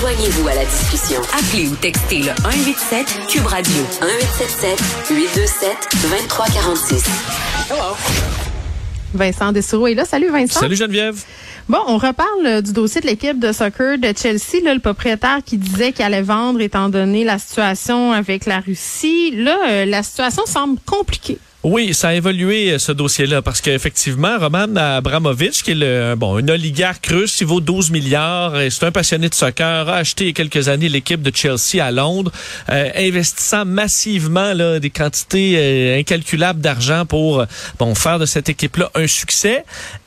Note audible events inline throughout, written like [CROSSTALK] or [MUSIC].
Joignez-vous à la discussion. Appelez ou textez le 187 Cube Radio 1877 827 2346. Vincent Dessureau est là. Salut Vincent. Salut Geneviève. Bon, on reparle euh, du dossier de l'équipe de soccer de Chelsea, là, le propriétaire qui disait qu'il allait vendre étant donné la situation avec la Russie. Là, euh, la situation semble compliquée. Oui, ça a évolué euh, ce dossier-là parce qu'effectivement, Roman Abramovich, qui est le, bon, un oligarque russe, il vaut 12 milliards c'est un passionné de soccer, a acheté il y a quelques années l'équipe de Chelsea à Londres, euh, investissant massivement là, des quantités euh, incalculables d'argent pour bon faire de cette équipe-là un succès.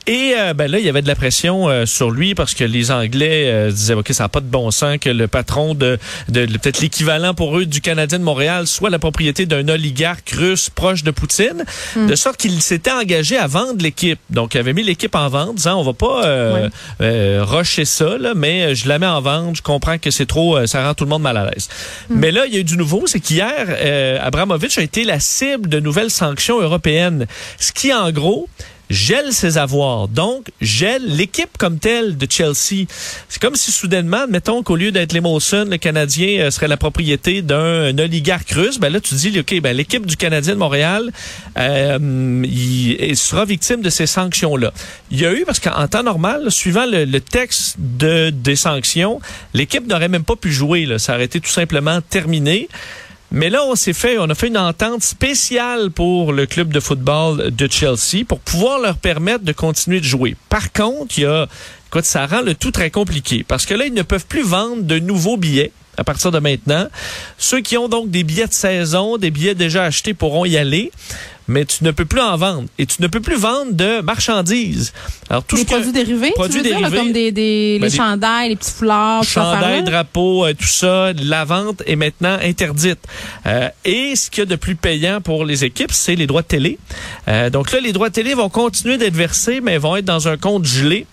Et ben là, il y avait de la pression sur lui parce que les Anglais disaient ok, ça n'a pas de bon sens que le patron de, de peut-être l'équivalent pour eux du Canadien de Montréal soit la propriété d'un oligarque russe proche de Poutine. Hmm. de sorte qu'il s'était engagé à vendre l'équipe. Donc, il avait mis l'équipe en vente, disant on va pas euh, euh rusher ça, mais je la mets en vente. Je comprends que c'est trop, euh, ça rend tout le monde mal à l'aise. Hmm. Mais là, il y a eu du nouveau, c'est qu'hier, euh, Abramovich a été la cible de nouvelles sanctions européennes, ce qui, en gros, gèle ses avoirs. Donc, gèle l'équipe comme telle de Chelsea. C'est comme si soudainement, mettons qu'au lieu d'être les Molson, le Canadien euh, serait la propriété d'un oligarque russe. Ben là, tu dis, OK, ben l'équipe du Canadien de Montréal euh, sera victime de ces sanctions-là. Il y a eu, parce qu'en temps normal, suivant le, texte de, des sanctions, l'équipe n'aurait même pas pu jouer. Là. Ça aurait été tout simplement terminé. Mais là, on s'est fait, on a fait une entente spéciale pour le club de football de Chelsea pour pouvoir leur permettre de continuer de jouer. Par contre, il y ça rend le tout très compliqué parce que là, ils ne peuvent plus vendre de nouveaux billets à partir de maintenant. Ceux qui ont donc des billets de saison, des billets déjà achetés pourront y aller mais tu ne peux plus en vendre et tu ne peux plus vendre de marchandises. Alors tout des produits dérivés, produits dérivés, comme des, des ben, les chandails, les petits foulards, chandails, drapeaux, euh, tout ça, la vente est maintenant interdite. Euh, et ce qu'il y a de plus payant pour les équipes, c'est les droits de télé. Euh, donc là, les droits de télé vont continuer d'être versés, mais vont être dans un compte gelé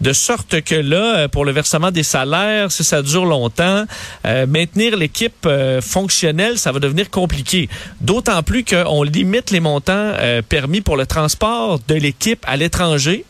de sorte que là, euh, pour le versement des salaires, si ça dure longtemps, euh, maintenir l'équipe euh, fonctionnelle, ça va devenir compliqué. D'autant plus qu'on limite les montants permis pour le transport de l'équipe à l'étranger.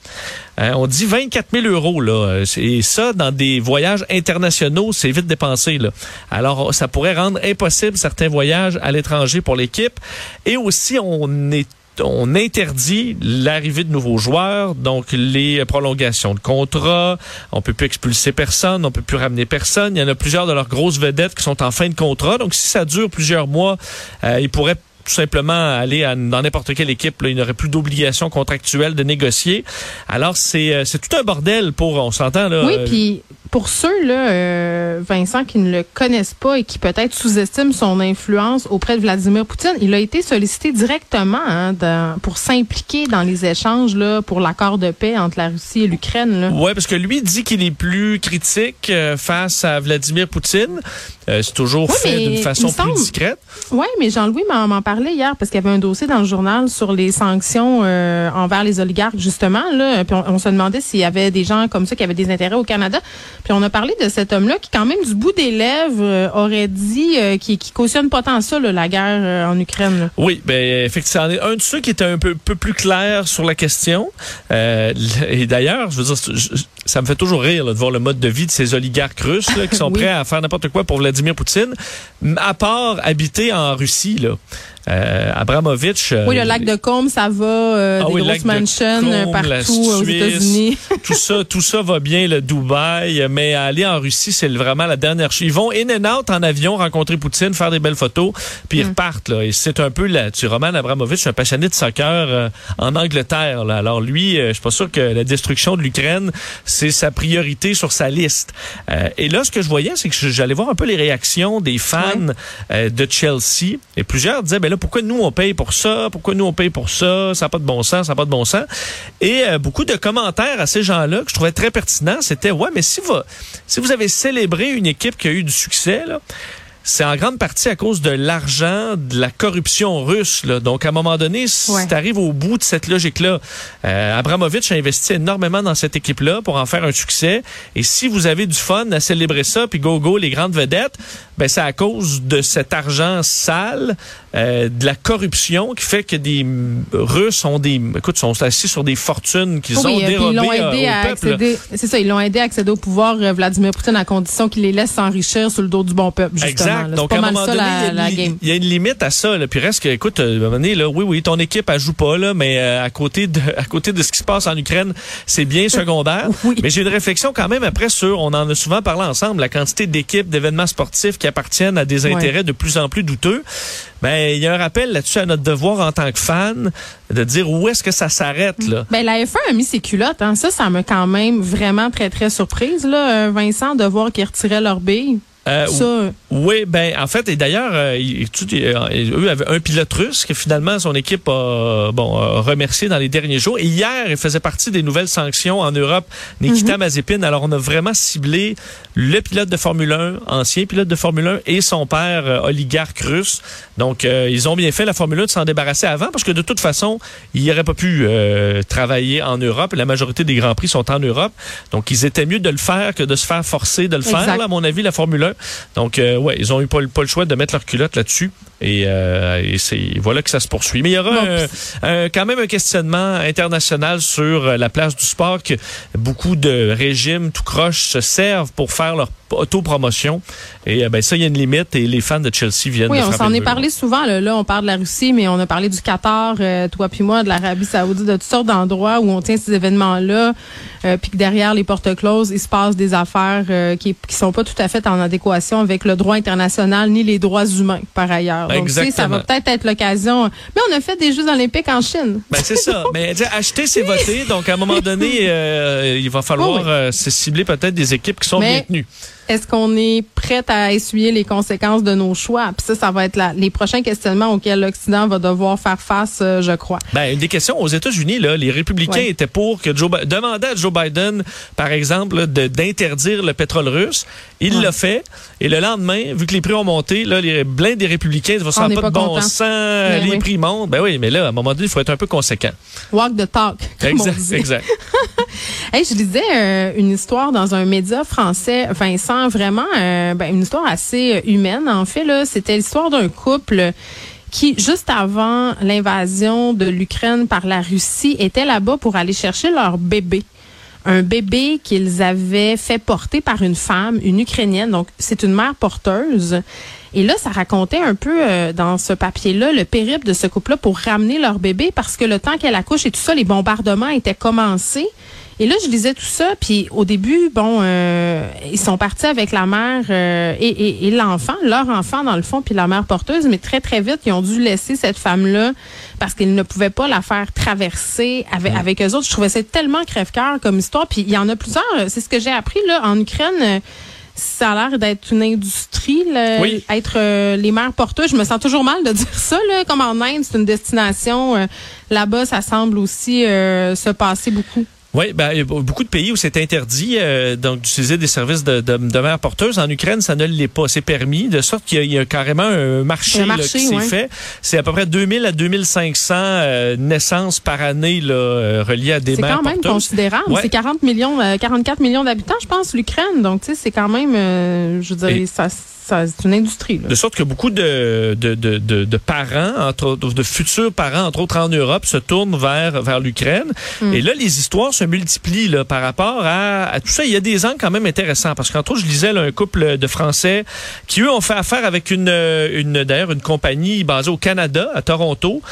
on dit 24 000 euros là, et ça dans des voyages internationaux, c'est vite dépensé là. Alors ça pourrait rendre impossible certains voyages à l'étranger pour l'équipe. Et aussi, on est on interdit l'arrivée de nouveaux joueurs, donc les prolongations de contrat, on peut plus expulser personne, on peut plus ramener personne. Il y en a plusieurs de leurs grosses vedettes qui sont en fin de contrat, donc si ça dure plusieurs mois, euh, ils pourraient tout simplement aller dans n'importe quelle équipe. Là. Il n'aurait plus d'obligation contractuelle de négocier. Alors, c'est, euh, c'est tout un bordel pour, on s'entend là. Oui, puis pour ceux, là, euh, Vincent, qui ne le connaissent pas et qui peut-être sous-estiment son influence auprès de Vladimir Poutine, il a été sollicité directement hein, pour s'impliquer dans les échanges là, pour l'accord de paix entre la Russie et l'Ukraine. Oui, parce que lui dit qu'il est plus critique euh, face à Vladimir Poutine. Euh, c'est toujours fait d'une façon plus discrète. Oui, mais Jean-Louis m'en parlait hier parce qu'il y avait un dossier dans le journal sur les sanctions envers les oligarques, justement. Là, puis on se demandait s'il y avait des gens comme ça qui avaient des intérêts au Canada. Puis on a parlé de cet homme-là qui, quand même, du bout des lèvres, euh, aurait dit euh, qu'il qui cautionne pas tant ça, la guerre euh, en Ukraine. Oui, ben effectivement, un de ceux qui était un peu, peu plus clair sur la question. et d'ailleurs, je veux dire, ça me fait toujours rire de voir le mode de vie de ces oligarques russes qui sont [LAUGHS] prêts à faire n'importe quoi pour Vladimir Poutine, à part habiter en Russie. Là. Euh, Abramovich. Euh, oui, le lac de Combe, ça va. Euh, ah des grosses mansions partout aux États-Unis. [LAUGHS] tout ça, tout ça va bien, le Dubaï. Mais aller en Russie, c'est vraiment la dernière chose. Ils vont in and out en avion, rencontrer Poutine, faire des belles photos, puis ils mm. repartent. Là. Et c'est un peu là. Tu Roman Abramovich, un passionné de soccer en Angleterre. Là. Alors lui, je suis pas sûr que la destruction de l'Ukraine, c'est sa priorité sur sa liste. et là, ce que je voyais, c'est que j'allais voir un peu les réactions des fans de Chelsea. Et plusieurs disaient, ben pourquoi nous on paye pour ça? Pourquoi nous on paye pour ça? Ça n'a pas de bon sens, ça n'a pas de bon sens. Et euh, beaucoup de commentaires à ces gens-là que je trouvais très pertinents, c'était ouais, mais si vous, si vous avez célébré une équipe qui a eu du succès, là, c'est en grande partie à cause de l'argent, de la corruption russe. Là. Donc, à un moment donné, si tu arrives au bout de cette logique-là, euh, Abramovich a investi énormément dans cette équipe-là pour en faire un succès. Et si vous avez du fun à célébrer ça, puis go-go, les grandes vedettes, ben c'est à cause de cet argent sale euh, de la corruption qui fait que des Russes ont des, écoute, sont assis sur des fortunes qu'ils Oui, ont euh, dérobées ils l'ont euh, aidé au à accéder. C'est ça, ils l'ont aidé à accéder au pouvoir, euh, Vladimir Poutine, à condition qu'il les laisse s'enrichir sur le dos du bon peuple, justement. Exact. là. Donc, pas à un moment donné, il y a une y, a limite à ça. Là. Puis reste que, écoute, euh, à un moment donné, là, oui, oui, ton équipe, elle joue pas, là, mais euh, à côté de [LAUGHS] à côté de ce qui se passe en Ukraine, c'est bien [LAUGHS] secondaire. Oui. Mais j'ai une réflexion quand même après sur, on en a souvent parlé ensemble, la quantité d'équipes, d'événements sportifs qui appartiennent à des Ouais. intérêts de plus en plus douteux. Ben, il y a un rappel là-dessus à notre devoir en tant que fan de dire où est-ce que ça s'arrête, là. Ben, la F1 a mis ses culottes. Hein. Ça, ça m'a quand même vraiment très, très surprise, là, euh, Vincent, de voir qu'ils retiraient leur. Euh, Ça, euh, Oui, ben en fait, et d'ailleurs, euh, euh, eux avaient un pilote russe que finalement son équipe a bon a remercié dans les derniers jours. Et hier, il faisait partie des nouvelles sanctions en Europe, Nikita Mazepin. Alors on a vraiment ciblé le pilote de Formule 1, ancien pilote de Formule 1, et son père euh, oligarque russe. Donc euh, ils ont bien fait la Formule 1 de s'en débarrasser avant parce que de toute façon, il n'aurait pas pu euh, travailler en Europe. La majorité des grands prix sont en Europe, donc ils étaient mieux de le faire que de se faire forcer de le Exact. faire. là, à mon avis, la Formule 1. Donc, euh, ouais, ils ont eu pas, pas le choix de mettre leur culotte là-dessus. Et, euh, et c'est voilà que ça se poursuit. Mais il y aura Bon, un- un- quand même un questionnement international sur euh, la place du sport que beaucoup de régimes tout croche se servent pour faire leur autopromotion. Et euh, ben ça, il y a une limite et les fans de Chelsea viennent Oui, de on s'en est parlé souvent. Là. Là, on parle de la Russie, mais on a parlé du Qatar, euh, toi puis moi, de l'Arabie Saoudite, de toutes sortes d'endroits où on tient ces événements-là, euh, puis que derrière les portes closes, il se passe des affaires euh, qui qui sont pas tout à fait en adéquation avec le droit international ni les droits humains par ailleurs. Donc, sais, ça Exactement. va peut-être être l'occasion. Mais on a fait des Jeux olympiques en Chine. Ben c'est ça. [LAUGHS] Mais acheter, c'est voter. Donc à un moment donné, euh, il va falloir Oh oui. euh, se cibler peut-être des équipes qui sont Mais- bien tenues. Est-ce qu'on est prête à essuyer les conséquences de nos choix? Puis ça, ça va être la- les prochains questionnements auxquels l'Occident va devoir faire face, euh, je crois. Ben, une des questions aux États-Unis, là, les républicains Ouais. étaient pour que Joe Bi- demandaient à Joe Biden, par exemple, d'interdire le pétrole russe. Il Ouais. l'a fait. Et le lendemain, vu que les prix ont monté, là, les blindes des républicains, sent n'est pas, pas de bon sens, Ben les oui. prix montent. Ben oui, mais là, à un moment donné, il faut être un peu conséquent. Walk the talk, comme on Exact, dit. exact. [LAUGHS] Hey, je lisais euh, une histoire dans un média français, Vincent, vraiment euh, ben, une histoire assez euh, humaine. En fait, là, c'était l'histoire d'un couple qui, juste avant l'invasion de l'Ukraine par la Russie, était là-bas pour aller chercher leur bébé. Un bébé qu'ils avaient fait porter par une femme, une Ukrainienne. Donc, c'est une mère porteuse. Et là, ça racontait un peu euh, dans ce papier-là le périple de ce couple-là pour ramener leur bébé parce que le temps qu'elle accouche et tout ça, les bombardements étaient commencés. Et là, je lisais tout ça, puis au début, bon, euh, ils sont partis avec la mère euh, et, et, et l'enfant, leur enfant dans le fond, puis la mère porteuse, mais très très vite, ils ont dû laisser cette femme-là parce qu'ils ne pouvaient pas la faire traverser avec, avec eux autres. Je trouvais ça tellement crève-cœur comme histoire, puis il y en a plusieurs. C'est ce que j'ai appris là en Ukraine. euh, ça a l'air d'être une industrie, là, Oui. être euh, les mères porteuses. Je me sens toujours mal de [LAUGHS] dire ça, là, comme en Inde, c'est une destination. euh, Là-bas, ça semble aussi euh, se passer beaucoup. Oui, ben, il y a beaucoup de pays où c'est interdit euh, donc d'utiliser des services de, de, de mère porteuse. En Ukraine, ça ne l'est pas. C'est permis, de sorte qu'il y y, a carrément un marché, Un là, qui s'est ouais. fait. C'est à peu près 2000 à 2500 euh, naissances par année là, euh, reliées à des C'est mères quand même porteuses. considérable. Ouais. C'est 40 millions, euh, 44 millions d'habitants, je pense, l'Ukraine. Donc, tu sais, c'est quand même, euh, je veux dire, Et- ça, ça, c'est une industrie. Là. De sorte que beaucoup de, de, de, de, de parents, entre autres, de futurs parents, entre autres en Europe, se tournent vers, vers l'Ukraine. Hmm. Et là, les histoires se multiplient là, par rapport à, à tout ça. Il y a des angles quand même intéressants. Parce qu'entre autres, je lisais là, un couple de Français qui, eux, ont fait affaire avec une, une d'ailleurs, une compagnie basée au Canada, à Toronto,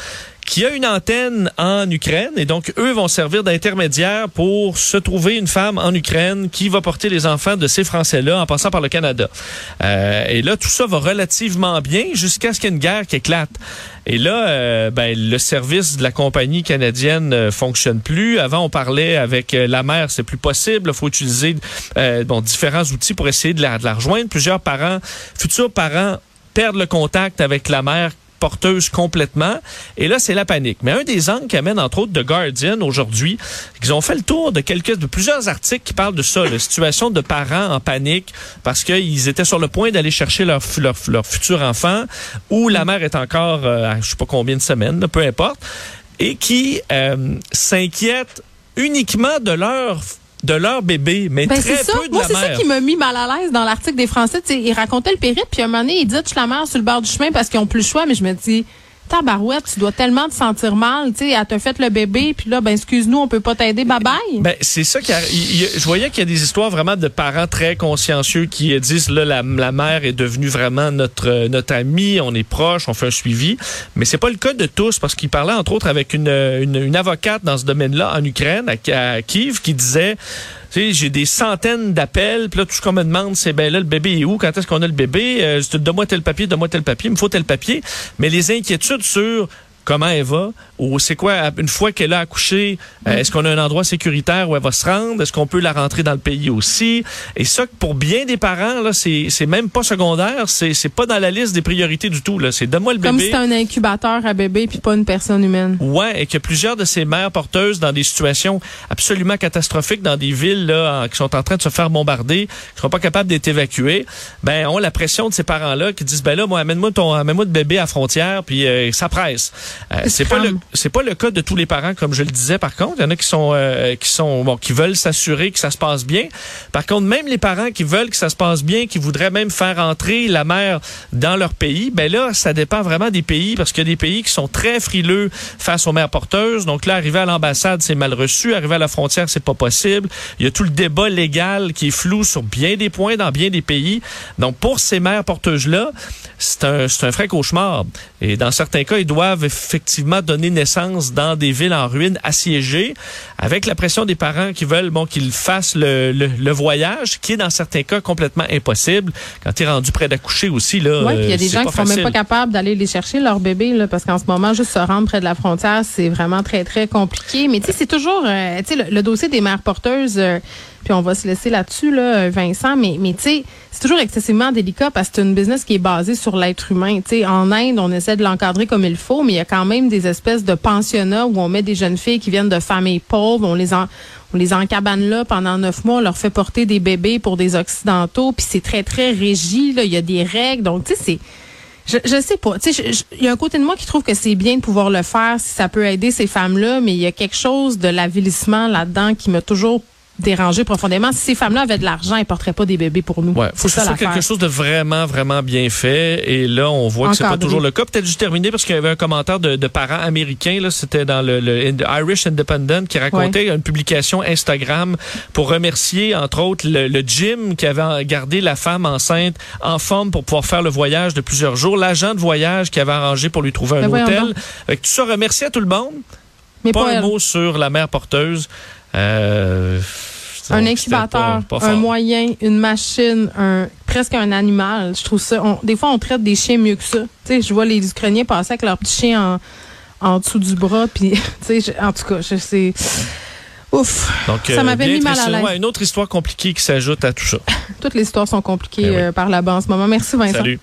qui a une antenne en Ukraine et donc eux vont servir d'intermédiaire pour se trouver une femme en Ukraine qui va porter les enfants de ces Français-là en passant par le Canada. Euh, et là, tout ça va relativement bien jusqu'à ce qu'il y ait une guerre qui éclate. Et là, euh, ben, le service de la compagnie canadienne euh, fonctionne plus. Avant, on parlait avec euh, la mère, c'est plus possible. Il faut utiliser bon, différents outils pour essayer de de la rejoindre. Plusieurs parents, futurs parents, perdent le contact avec la mère porteuse complètement. Et là, c'est la panique. Mais un des angles qu'amène, entre autres, The Guardian aujourd'hui, ils ont fait le tour de quelques, de plusieurs articles qui parlent de ça, la situation de parents en panique parce qu'ils étaient sur le point d'aller chercher leur, leur, leur futur enfant ou la mère est encore, euh, à je sais pas combien de semaines, peu importe, et qui euh, s'inquiètent uniquement de leur de leur bébé, mais Ben, très c'est ça. peu de Moi, c'est ça qui m'a mis mal à l'aise dans l'article des Français. Tu sais, il racontait le périple, puis à un moment donné, il dit, je la mère sur le bord du chemin parce qu'ils ont plus le choix, mais je me dis, tabarouette, tu dois tellement te sentir mal, tu sais, elle t'a fait le bébé, puis là, ben, excuse-nous, on peut pas t'aider, bye bye. Ben, c'est ça qui je voyais qu'il y a des histoires vraiment de parents très consciencieux qui disent là la, mère est devenue vraiment notre euh, notre amie, on est proche, on fait un suivi, mais c'est pas le cas de tous parce qu'il parlait entre autres avec une, une, une avocate dans ce domaine-là en Ukraine à, Kiev qui disait j'ai des centaines d'appels, puis là, tout ce qu'on me demande, c'est, ben là, le bébé est où? Quand est-ce qu'on a le bébé? Euh, donne-moi tel papier, donne-moi tel papier, il me faut tel papier. Mais les inquiétudes sur comment elle va, ou c'est quoi, une fois qu'elle a accouché, euh, est-ce qu'on a un endroit sécuritaire où elle va se rendre? Est-ce qu'on peut la rentrer dans le pays aussi? Et ça, pour bien des parents, là, c'est, c'est même pas secondaire, c'est, c'est pas dans la liste des priorités du tout, là. C'est donne-moi le Comme bébé. si c'était un incubateur à bébé, puis pas une personne humaine. Ouais, et que plusieurs de ces mères porteuses dans des situations absolument catastrophiques dans des villes là, en- qui sont en train de se faire bombarder, qui sont pas capables d'être évacuées, ben ont la pression de ces parents-là qui disent ben là moi amène-moi ton amène-moi de bébé à la frontière puis euh, ça presse. Euh, c'est pas le c'est pas le cas de tous les parents comme je le disais par contre, il y en a qui sont euh, qui sont bon qui veulent s'assurer que ça se passe bien. Par contre même les parents qui veulent que ça se passe bien, qui voudraient même faire entrer la mère dans leur pays, ben là ça dépend vraiment des pays parce qu'il y a des pays qui sont très frileux face aux mères porteuses. Donc là arriver à l'ambassade, c'est mal reçu, arriver à la frontière, c'est pas possible. Il y a tout le débat légal qui est flou sur bien des points dans bien des pays. Donc pour ces mères porteuses là, c'est un c'est un vrai cauchemar. Et dans certains cas, ils doivent effectivement donner naissance dans des villes en ruine assiégées, avec la pression des parents qui veulent bon qu'ils fassent le, le, le voyage, qui est dans certains cas complètement impossible. Quand tu es rendu près d'accoucher aussi là, Oui, puis il y a euh, des gens qui sont même pas capables d'aller les chercher, leur bébé, là, parce qu'en ce moment, juste se rendre près de la frontière, c'est vraiment très, très compliqué. Mais tu sais, c'est toujours, euh, tu sais, le, le dossier des mères porteuses, euh, puis on va se laisser là-dessus, là, euh, Vincent, mais, mais tu sais, c'est toujours excessivement délicat parce que c'est une business qui est basée sur l'être humain. Tu sais, en Inde, on essaie de l'encadrer comme il faut, mais il y a quand même des espèces de pensionnats où on met des jeunes filles qui viennent de familles pauvres, on les encabane là pendant neuf mois, on leur fait porter des bébés pour des occidentaux, puis c'est très très régi. Il y a des règles, donc tu sais c'est je, je sais pas. Il y a un côté de moi qui trouve que c'est bien de pouvoir le faire si ça peut aider ces femmes-là, mais il y a quelque chose de l'avilissement là-dedans qui m'a toujours dérangé profondément. Si ces femmes-là avaient de l'argent, elles porteraient pas des bébés pour nous. Ouais, faut que ce soit quelque chose de vraiment, vraiment bien fait. Et là, on voit que c'est pas Encadré. toujours le cas. Peut-être juste terminer parce qu'il y avait un commentaire de, de parents américains. Là, c'était dans le, le Irish Independent qui racontait une publication Instagram pour remercier entre autres le, le gym qui avait gardé la femme enceinte en forme pour pouvoir faire le voyage de plusieurs jours, l'agent de voyage qui avait arrangé pour lui trouver un Ben voyons hôtel. que tout ça, remercier à tout le monde. Mais pas pas un mot sur la mère porteuse. Euh, un incubateur, c'était pas- pas un moyen, une machine, un presque un animal. Je trouve ça. on- des fois, on traite des chiens mieux que ça. Tu sais, je vois les Ukrainiens passer avec leur petit chien en, en dessous du bras, puis [LAUGHS] tu sais, en tout cas, je sais. Ouf. Donc, Ça euh, m'avait mis mal à l'aise. Ouais, une autre histoire compliquée qui s'ajoute à tout ça. [LAUGHS] Toutes les histoires sont compliquées Ben oui. euh, par là-bas en ce moment. Merci Vincent. Salut.